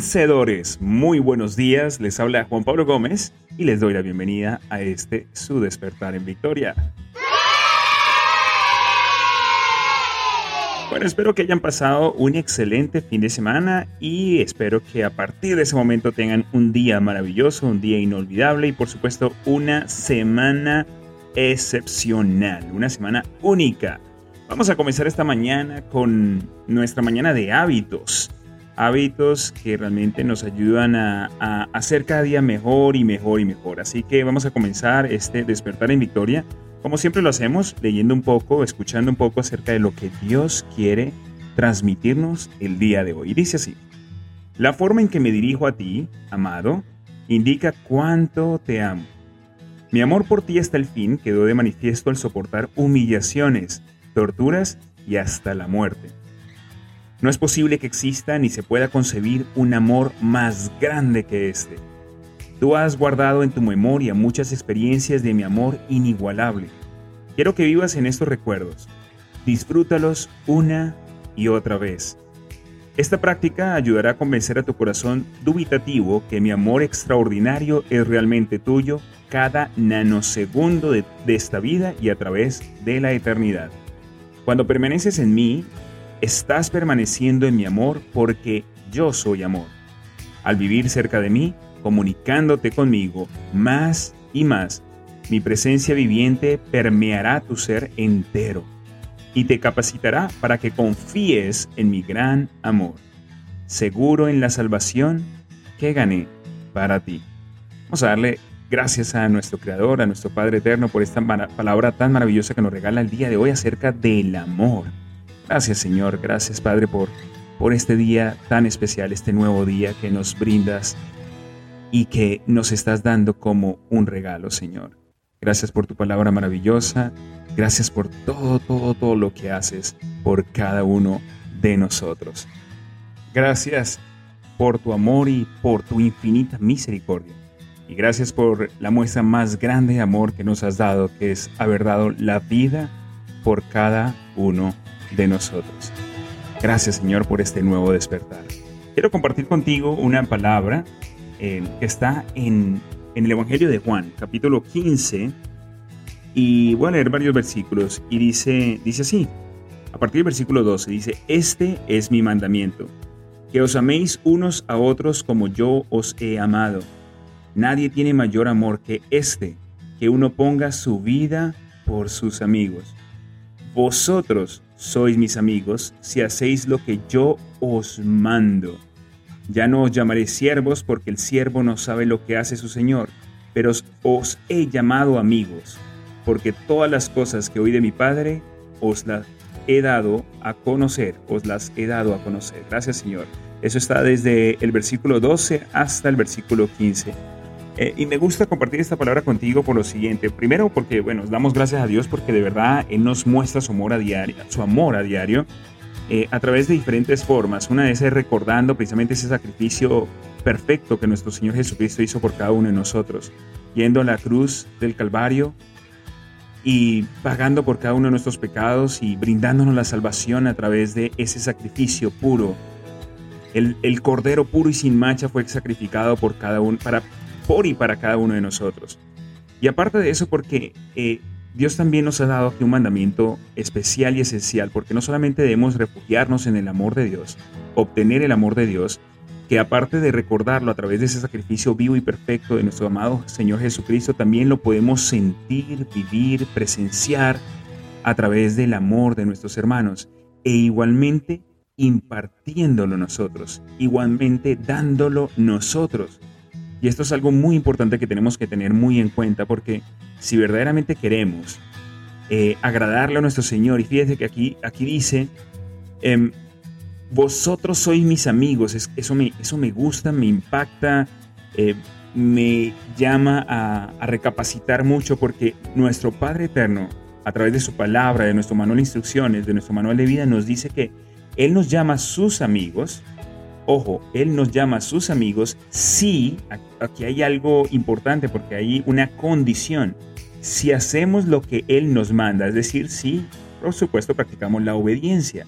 Vencedores, muy buenos días, les habla Juan Pablo Gómez y les doy la bienvenida a este su despertar en victoria. Bueno, espero que hayan pasado un excelente fin de semana y espero que a partir de ese momento tengan un día maravilloso, un día inolvidable y por supuesto una semana excepcional, una semana única. Vamos a comenzar esta mañana con nuestra mañana de hábitos hábitos que realmente nos ayudan a, hacer cada día mejor y mejor y mejor. Así que vamos a comenzar este despertar en victoria, como siempre lo hacemos, leyendo un poco, escuchando un poco acerca de lo que Dios quiere transmitirnos el día de hoy. Dice así, la forma en que me dirijo a ti, amado, indica cuánto te amo. Mi amor por ti hasta el fin quedó de manifiesto al soportar humillaciones, torturas y hasta la muerte. No es posible que exista ni se pueda concebir un amor más grande que este. Tú has guardado en tu memoria muchas experiencias de mi amor inigualable. Quiero que vivas en estos recuerdos. Disfrútalos una y otra vez. Esta práctica ayudará a convencer a tu corazón dubitativo que mi amor extraordinario es realmente tuyo cada nanosegundo de, de esta vida y a través de la eternidad. Cuando permaneces en mí, estás permaneciendo en mi amor porque yo soy amor. Al vivir cerca de mí, comunicándote conmigo más y más, mi presencia viviente permeará tu ser entero y te capacitará para que confíes en mi gran amor, seguro en la salvación que gané para ti. Vamos a darle gracias a nuestro Creador, a nuestro Padre Eterno, por esta palabra tan maravillosa que nos regala el día de hoy acerca del amor. Gracias Señor, gracias Padre por, por este día tan especial, este nuevo día que nos brindas y que nos estás dando como un regalo, Señor. Gracias por tu palabra maravillosa, gracias por todo, todo, todo lo que haces por cada uno de nosotros. Gracias por tu amor y por tu infinita misericordia. Y gracias por la muestra más grande de amor que nos has dado, que es haber dado la vida por cada uno de nosotros. Gracias Señor por este nuevo despertar. Quiero compartir contigo una palabra eh, que está en, en, el Evangelio de Juan, capítulo 15, y voy a leer varios versículos, y dice, dice así, a partir del versículo 12, dice, este es mi mandamiento, que os améis unos a otros como yo os he amado. Nadie tiene mayor amor que este, que uno ponga su vida por sus amigos. Vosotros sois mis amigos si hacéis lo que yo os mando. Ya no os llamaré siervos porque el siervo no sabe lo que hace su Señor, pero os he llamado amigos, porque todas las cosas que oí de mi Padre os las he dado a conocer, os las he dado a conocer. Gracias Señor. Eso está desde el versículo 12 hasta el versículo 15. Eh, y me gusta compartir esta palabra contigo por lo siguiente. Primero porque, bueno, damos gracias a Dios porque de verdad Él nos muestra su amor a diario, su amor a diario eh, a través de diferentes formas. Una de es recordando precisamente ese sacrificio perfecto que nuestro Señor Jesucristo hizo por cada uno de nosotros, yendo a la cruz del Calvario y pagando por cada uno de nuestros pecados y brindándonos la salvación a través de ese sacrificio puro. El, el cordero puro y sin mancha fue sacrificado por cada uno para por y para cada uno de nosotros. Y aparte de eso, porque eh, Dios también nos ha dado aquí un mandamiento especial y esencial, porque no solamente debemos refugiarnos en el amor de Dios, obtener el amor de Dios, que aparte de recordarlo a través de ese sacrificio vivo y perfecto de nuestro amado Señor Jesucristo, también lo podemos sentir, vivir, presenciar a través del amor de nuestros hermanos e igualmente impartiéndolo nosotros, igualmente dándolo nosotros. Y esto es algo muy importante que tenemos que tener muy en cuenta porque si verdaderamente queremos eh, agradarle a nuestro Señor, y fíjese que aquí, aquí dice, em, vosotros sois mis amigos, eso, me, eso me gusta, me impacta, eh, me llama a, a recapacitar mucho porque nuestro Padre Eterno, a través de su palabra, de nuestro manual de instrucciones, de nuestro manual de vida, nos dice que Él nos llama sus amigos. Ojo, Él nos llama a sus amigos si, aquí hay algo importante porque hay una condición, si hacemos lo que Él nos manda, es decir, si, por supuesto, practicamos la obediencia.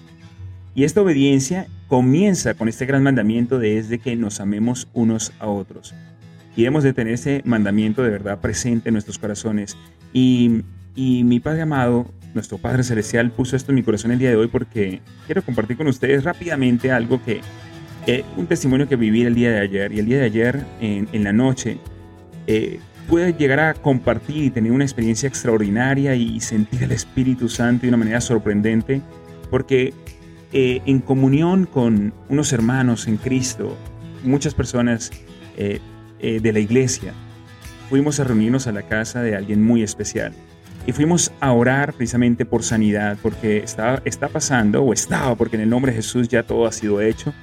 Y esta obediencia comienza con este gran mandamiento de es de que nos amemos unos a otros. Y hemos de tener ese mandamiento de verdad presente en nuestros corazones. Y, y mi Padre amado, nuestro Padre Celestial, puso esto en mi corazón el día de hoy porque quiero compartir con ustedes rápidamente algo que, eh, un testimonio que viví el día de ayer. Y el día de ayer, en, en la noche, eh, pude llegar a compartir y tener una experiencia extraordinaria y sentir el Espíritu Santo de una manera sorprendente, porque eh, en comunión con unos hermanos en Cristo, muchas personas eh, eh, de la iglesia, fuimos a reunirnos a la casa de alguien muy especial. Y fuimos a orar precisamente por sanidad, porque está, está pasando, o estaba, porque en el nombre de Jesús ya todo ha sido hecho,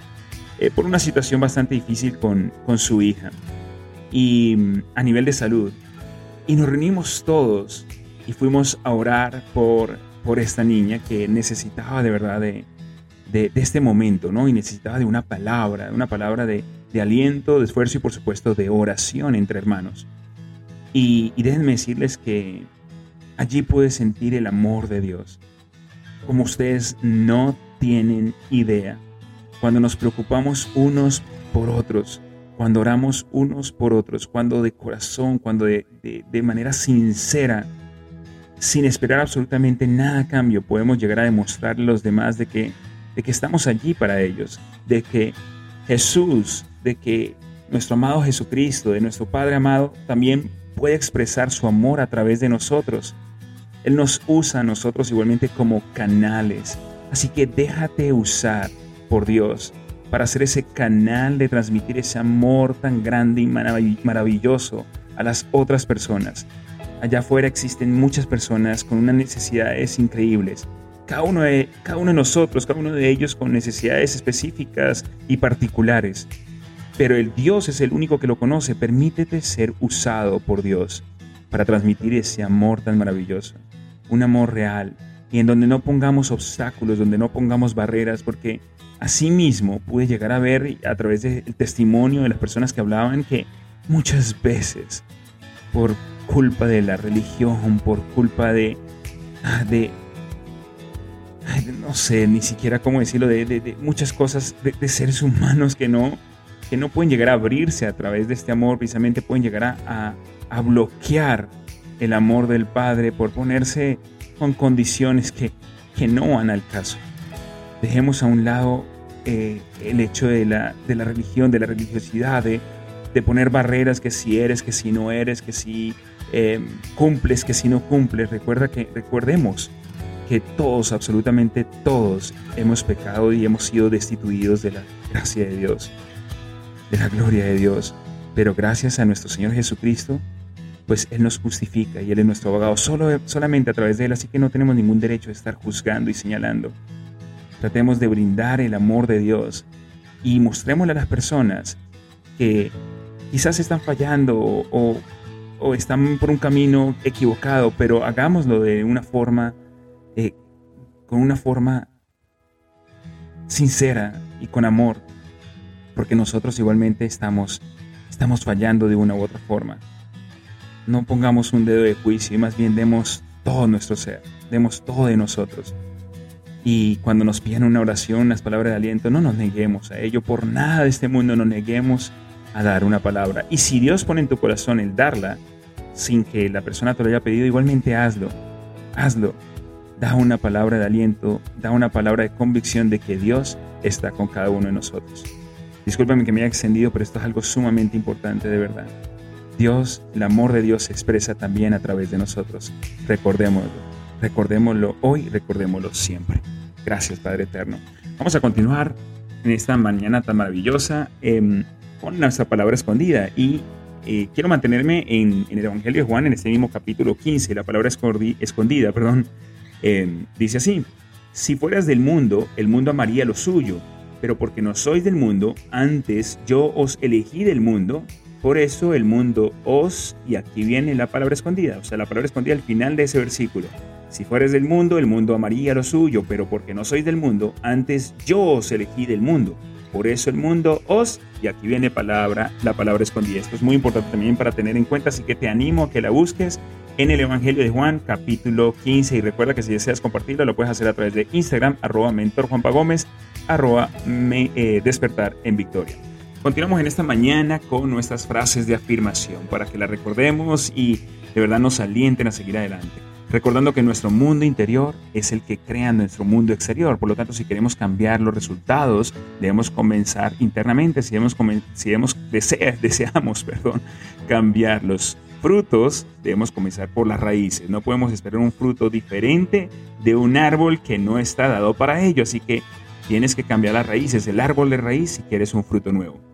por una situación bastante difícil con, con su hija. Y mm, a nivel de salud. Y nos reunimos todos y fuimos a orar por, por esta niña que necesitaba de verdad de, de, este momento, ¿no? Y necesitaba de una palabra, una palabra de, aliento, de esfuerzo y por supuesto de oración entre hermanos. Y, y déjenme decirles que allí pude sentir el amor de Dios, como ustedes no tienen idea. Cuando nos preocupamos unos por otros, cuando oramos unos por otros, cuando de corazón, cuando de, de manera sincera, sin esperar absolutamente nada a cambio, podemos llegar a demostrarle a los demás de que de que estamos allí para ellos, de que Jesús, de que nuestro amado Jesucristo, de nuestro Padre amado, también puede expresar su amor a través de nosotros. Él nos usa a nosotros igualmente como canales. Así que déjate usar por Dios para ser ese canal de transmitir ese amor tan grande y maravilloso a las otras personas. Allá afuera existen muchas personas con unas necesidades increíbles cada uno, de, cada uno de nosotros, cada uno de ellos con necesidades específicas y particulares. Pero el Dios es el único que lo conoce. Permítete ser usado por Dios para transmitir ese amor tan maravilloso. Un amor real y en donde no pongamos obstáculos, donde no pongamos barreras, porque así mismo pude llegar a ver a través del testimonio de las personas que hablaban que muchas veces por culpa de la religión, por culpa de, de, no sé ni siquiera cómo decirlo, de, muchas cosas de, seres humanos que no, que no pueden llegar a abrirse a través de este amor, precisamente pueden llegar a, a, bloquear el amor del Padre por ponerse con condiciones que, que no van al caso. Dejemos a un lado eh, el hecho de la, de la religión, de la religiosidad, de, de, poner barreras que si eres, que si no eres, que si eh, cumples, que si no cumples. Recuerda que, recordemos que todos, absolutamente todos, hemos pecado y hemos sido destituidos de la gracia de Dios, de la gloria de Dios. Pero gracias a nuestro Señor Jesucristo, pues Él nos justifica y Él es nuestro abogado solo, solamente a través de Él, así que no tenemos ningún derecho a estar juzgando y señalando. Tratemos de brindar el amor de Dios y mostrémosle a las personas que quizás están fallando o, están por un camino equivocado, pero hagámoslo de una forma eh, con una forma sincera y con amor, porque nosotros igualmente estamos, estamos fallando de una u otra forma. No pongamos un dedo de juicio y más bien demos todo nuestro ser, demos todo de nosotros. Y cuando nos piden una oración, unas palabras de aliento, no nos neguemos a ello, por nada de este mundo nos neguemos a dar una palabra. Y si Dios pone en tu corazón el darla, sin que la persona te lo haya pedido, igualmente hazlo, hazlo da una palabra de aliento, da una palabra de convicción de que Dios está con cada uno de nosotros. Discúlpame que me haya extendido, pero esto es algo sumamente importante de verdad. Dios, el amor de Dios se expresa también a través de nosotros. Recordémoslo, recordémoslo hoy, recordémoslo siempre. Gracias, Padre Eterno. Vamos a continuar en esta mañana tan maravillosa em, con nuestra palabra escondida y eh, quiero mantenerme en, el Evangelio de Juan, en este mismo capítulo 15, la palabra escondida, perdón, Em, dice así, si fueras del mundo, el mundo amaría lo suyo, pero porque no sois del mundo, antes yo os elegí del mundo, Por eso el mundo os, y aquí viene la palabra escondida, o sea, la palabra escondida al final de ese versículo. Si fueres del mundo, el mundo amaría lo suyo, pero porque no sois del mundo, antes yo os elegí del mundo. Por eso el mundo os, y aquí viene palabra, la palabra escondida. Esto es muy importante también para tener en cuenta, así que te animo a que la busques en el Evangelio de Juan, capítulo 15. Y recuerda que si deseas compartirlo, lo puedes hacer a través de Instagram, arroba mentor Gómez, arroba me, eh, despertar en victoria. Continuamos en esta mañana con nuestras frases de afirmación para que las recordemos y de verdad nos alienten a seguir adelante. Recordando que nuestro mundo interior es el que crea nuestro mundo exterior. Por lo tanto, si queremos cambiar los resultados, debemos comenzar internamente. Si, debemos, deseamos perdón, cambiar los frutos, debemos comenzar por las raíces. No podemos esperar un fruto diferente de un árbol que no está dado para ello. Así que tienes que cambiar las raíces, el árbol de raíz, si quieres un fruto nuevo.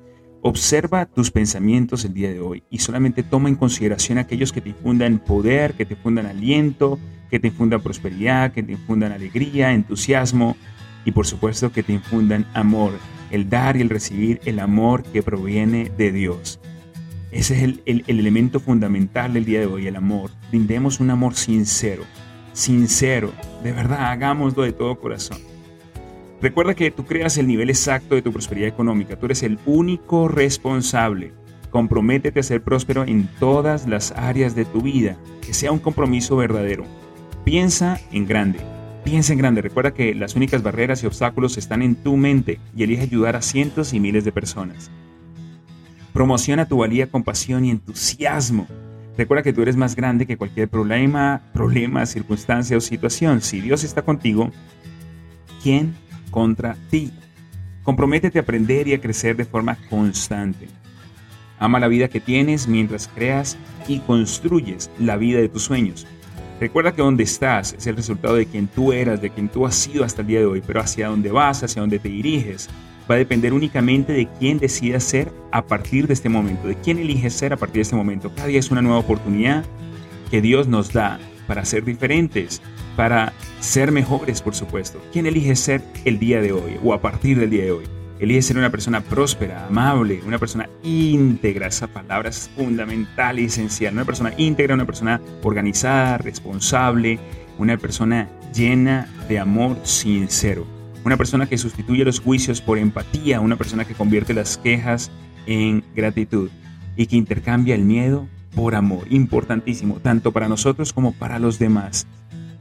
Observa tus pensamientos el día de hoy y solamente toma en consideración aquellos que te infundan poder, que te infundan aliento, que te infundan prosperidad, que te infundan alegría, entusiasmo y por supuesto que te infundan amor, el dar y el recibir el amor que proviene de Dios. Ese es el, el elemento fundamental del día de hoy, el amor. Brindemos un amor sincero, sincero, de verdad, hagámoslo de todo corazón. Recuerda que tú creas el nivel exacto de tu prosperidad económica. Tú eres el único responsable. Comprométete a ser próspero en todas las áreas de tu vida. Que sea un compromiso verdadero. Piensa en grande. Piensa en grande. Recuerda que las únicas barreras y obstáculos están en tu mente y elige ayudar a cientos y miles de personas. Promociona tu valía con pasión y entusiasmo. Recuerda que tú eres más grande que cualquier problema, problema, circunstancia o situación. Si Dios está contigo, ¿quién contra ti. Comprométete a aprender y a crecer de forma constante. Ama la vida que tienes mientras creas y construyes la vida de tus sueños. Recuerda que donde estás es el resultado de quien tú eras, de quien tú has sido hasta el día de hoy, pero hacia dónde vas, hacia dónde te diriges, va a depender únicamente de quién decidas ser a partir de este momento, de quién eliges ser a partir de este momento. Cada día es una nueva oportunidad que Dios nos da para ser diferentes, para ser mejores, por supuesto. ¿Quién elige ser el día de hoy o a partir del día de hoy? Elige ser una persona próspera, amable, una persona íntegra. Esa palabra es fundamental y esencial. Una persona íntegra, una persona organizada, responsable, una persona llena de amor sincero. Una persona que sustituye los juicios por empatía, una persona que convierte las quejas en gratitud y que intercambia el miedo por amor. Importantísimo, tanto para nosotros como para los demás.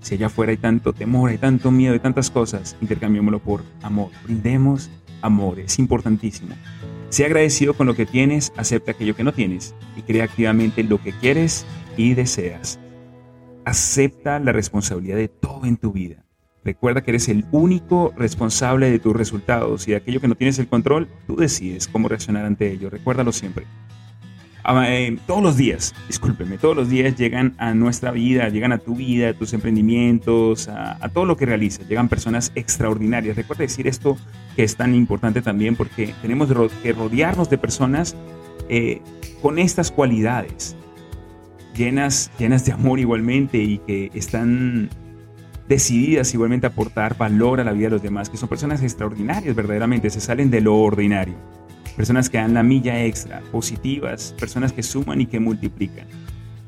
Si allá afuera hay tanto temor, hay tanto miedo, hay tantas cosas, intercambiémoslo por amor. Brindemos amor, es importantísimo. Sea agradecido con lo que tienes, acepta aquello que no tienes y crea activamente lo que quieres y deseas. Acepta la responsabilidad de todo en tu vida. Recuerda que eres el único responsable de tus resultados y de aquello que no tienes el control, tú decides cómo reaccionar ante ello. Recuérdalo siempre. Ah, eh, todos los días, discúlpeme, todos los días llegan a nuestra vida, llegan a tu vida, a tus emprendimientos, a, todo lo que realizas. Llegan personas extraordinarias. Recuerda decir esto que es tan importante también porque tenemos que rodearnos de personas eh, con estas cualidades, llenas, llenas de amor igualmente y que están decididas igualmente a aportar valor a la vida de los demás, que son personas extraordinarias verdaderamente, se salen de lo ordinario personas que dan la milla extra, positivas, personas que suman y que multiplican.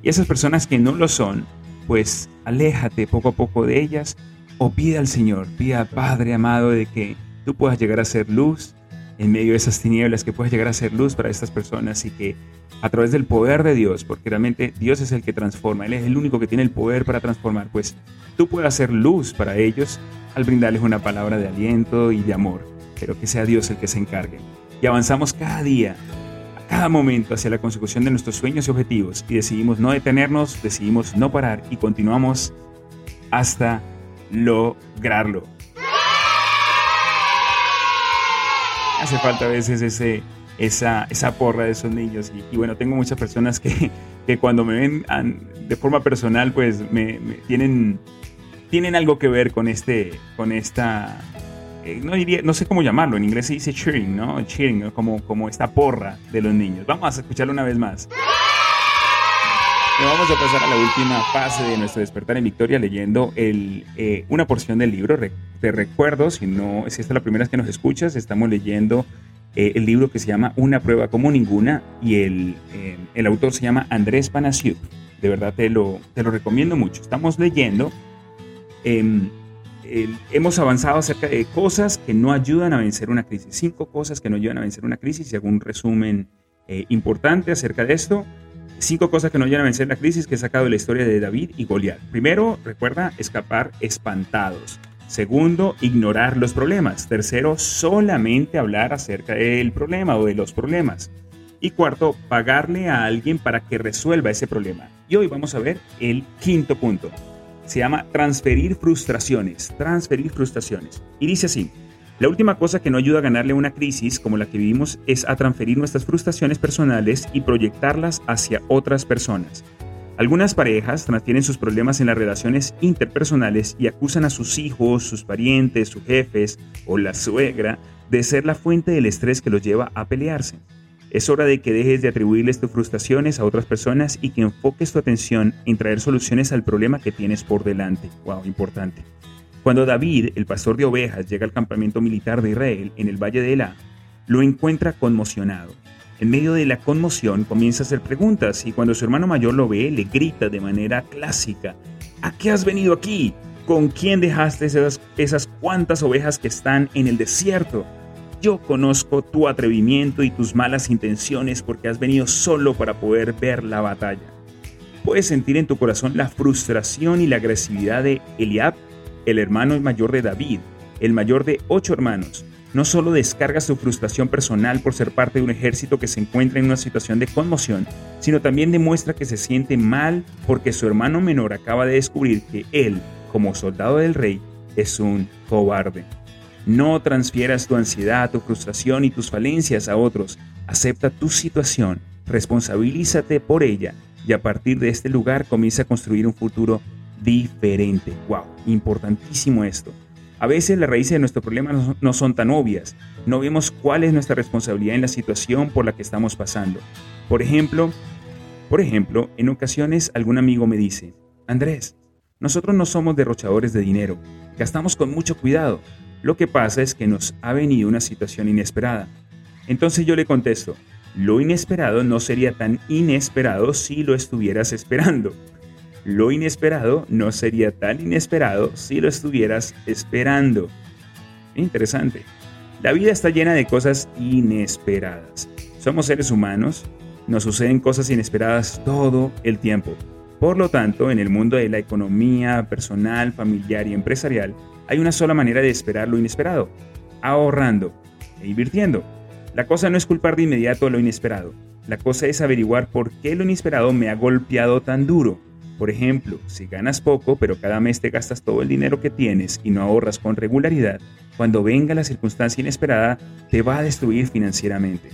Y esas personas que no lo son, pues aléjate poco a poco de ellas o pide al Señor, pida Padre amado de que tú puedas llegar a ser luz en medio de esas tinieblas, que puedas llegar a ser luz para estas personas y que a través del poder de Dios, porque realmente Dios es el que transforma, Él es el único que tiene el poder para transformar, pues tú puedas ser luz para ellos al brindarles una palabra de aliento y de amor, pero que sea Dios el que se encargue y avanzamos cada día, a cada momento hacia la consecución de nuestros sueños y objetivos y decidimos no detenernos, decidimos no parar y continuamos hasta lograrlo. Hace falta a veces ese, esa, esa porra de esos niños y, bueno, tengo muchas personas que, que cuando me ven de forma personal pues me, tienen, tienen algo que ver con, este, con esta eh, no, diría, no sé cómo llamarlo, en inglés se dice cheering, ¿no? Cheering, como, como esta porra de los niños. Vamos a escucharlo una vez más. Y vamos a pasar a la última fase de nuestro despertar en Victoria leyendo el, eh, una porción del libro. Te recuerdo, si, no, si esta es la primera vez que nos escuchas, estamos leyendo eh, el libro que se llama Una prueba como ninguna y el, eh, el autor se llama Andrés Panasiuk. De verdad te lo, te lo recomiendo mucho. Estamos leyendo, em, hemos avanzado acerca de cosas que no ayudan a vencer una crisis. Cinco cosas que no ayudan a vencer una crisis y hago un resumen eh, importante acerca de esto. Cinco cosas que no ayudan a vencer la crisis que he sacado de la historia de David y Goliat. Primero, recuerda escapar espantados. Segundo, ignorar los problemas. Tercero, solamente hablar acerca del problema o de los problemas. Y cuarto, pagarle a alguien para que resuelva ese problema. Y hoy vamos a ver el quinto punto. Se llama transferir frustraciones. Transferir frustraciones. Y dice así. La última cosa que no ayuda a ganarle una crisis como la que vivimos es a transferir nuestras frustraciones personales y proyectarlas hacia otras personas. Algunas parejas transfieren sus problemas en las relaciones interpersonales y acusan a sus hijos, sus parientes, sus jefes o la suegra de ser la fuente del estrés que los lleva a pelearse. Es hora de que dejes de atribuirles tus frustraciones a otras personas y que enfoques tu atención en traer soluciones al problema que tienes por delante. Wow, importante. Cuando David, el pastor de ovejas, llega al campamento militar de Israel en el valle de Elá, lo encuentra conmocionado. En medio de la conmoción comienza a hacer preguntas y cuando su hermano mayor lo ve le grita de manera clásica, ¿a qué has venido aquí? ¿Con quién dejaste esas, esas cuantas ovejas que están en el desierto? Yo conozco tu atrevimiento y tus malas intenciones porque has venido solo para poder ver la batalla. Puedes sentir en tu corazón la frustración y la agresividad de Eliab, el hermano mayor de David, el mayor de ocho hermanos, no solo descarga su frustración personal por ser parte de un ejército que se encuentra en una situación de conmoción, sino también demuestra que se siente mal porque su hermano menor acaba de descubrir que él, como soldado del rey, es un cobarde. No transfieras tu ansiedad, tu frustración y tus falencias a otros. Acepta tu situación, responsabilízate por ella y a partir de este lugar comienza a construir un futuro diferente. ¡Wow! Importantísimo esto. A veces las raíces de nuestro problema no son tan obvias. No vemos cuál es nuestra responsabilidad en la situación por la que estamos pasando. Por ejemplo, por ejemplo, en ocasiones algún amigo me dice, Andrés, nosotros no somos derrochadores de dinero, gastamos con mucho cuidado. Lo que pasa es que nos ha venido una situación inesperada. Entonces yo le contesto, lo inesperado no sería tan inesperado si lo estuvieras esperando. Lo inesperado no sería tan inesperado si lo estuvieras esperando. Interesante. La vida está llena de cosas inesperadas. Somos seres humanos, nos suceden cosas inesperadas todo el tiempo. Por lo tanto, en el mundo de la economía personal, familiar y empresarial, hay una sola manera de esperar lo inesperado, ahorrando e invirtiendo. La cosa no es culpar de inmediato lo inesperado, la cosa es averiguar por qué lo inesperado me ha golpeado tan duro por ejemplo, si ganas poco pero cada mes te gastas todo el dinero que tienes y no ahorras con regularidad, cuando venga la circunstancia inesperada te va a destruir financieramente.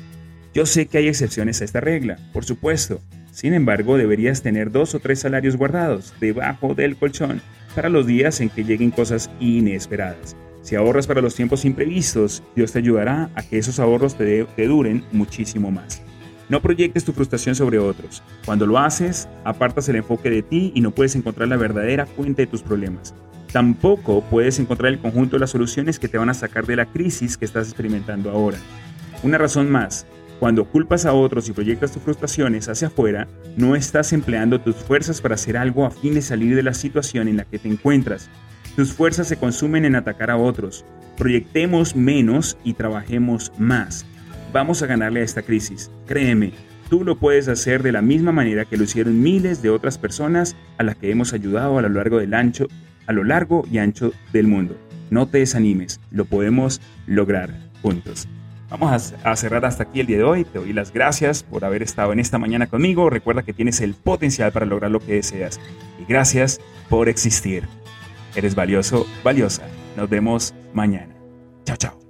Yo sé que hay excepciones a esta regla, por supuesto. Sin embargo, deberías tener dos o tres salarios guardados debajo del colchón para los días en que lleguen cosas inesperadas. Si ahorras para los tiempos imprevistos, Dios te ayudará a que esos ahorros te, duren muchísimo más. No proyectes tu frustración sobre otros. Cuando lo haces, apartas el enfoque de ti y no puedes encontrar la verdadera fuente de tus problemas. Tampoco puedes encontrar el conjunto de las soluciones que te van a sacar de la crisis que estás experimentando ahora. Una razón más, cuando culpas a otros y proyectas tus frustraciones hacia afuera, no estás empleando tus fuerzas para hacer algo a fin de salir de la situación en la que te encuentras. Tus fuerzas se consumen en atacar a otros. Proyectemos menos y trabajemos más. Vamos a ganarle a esta crisis. Créeme, tú lo puedes hacer de la misma manera que lo hicieron miles de otras personas a las que hemos ayudado a lo largo del ancho, a lo largo y ancho del mundo. No te desanimes, lo podemos lograr juntos. Vamos a, cerrar hasta aquí el día de hoy. Te doy las gracias por haber estado en esta mañana conmigo. Recuerda que tienes el potencial para lograr lo que deseas. Y gracias por existir. Eres valioso, valiosa. Nos vemos mañana. Chao, chao.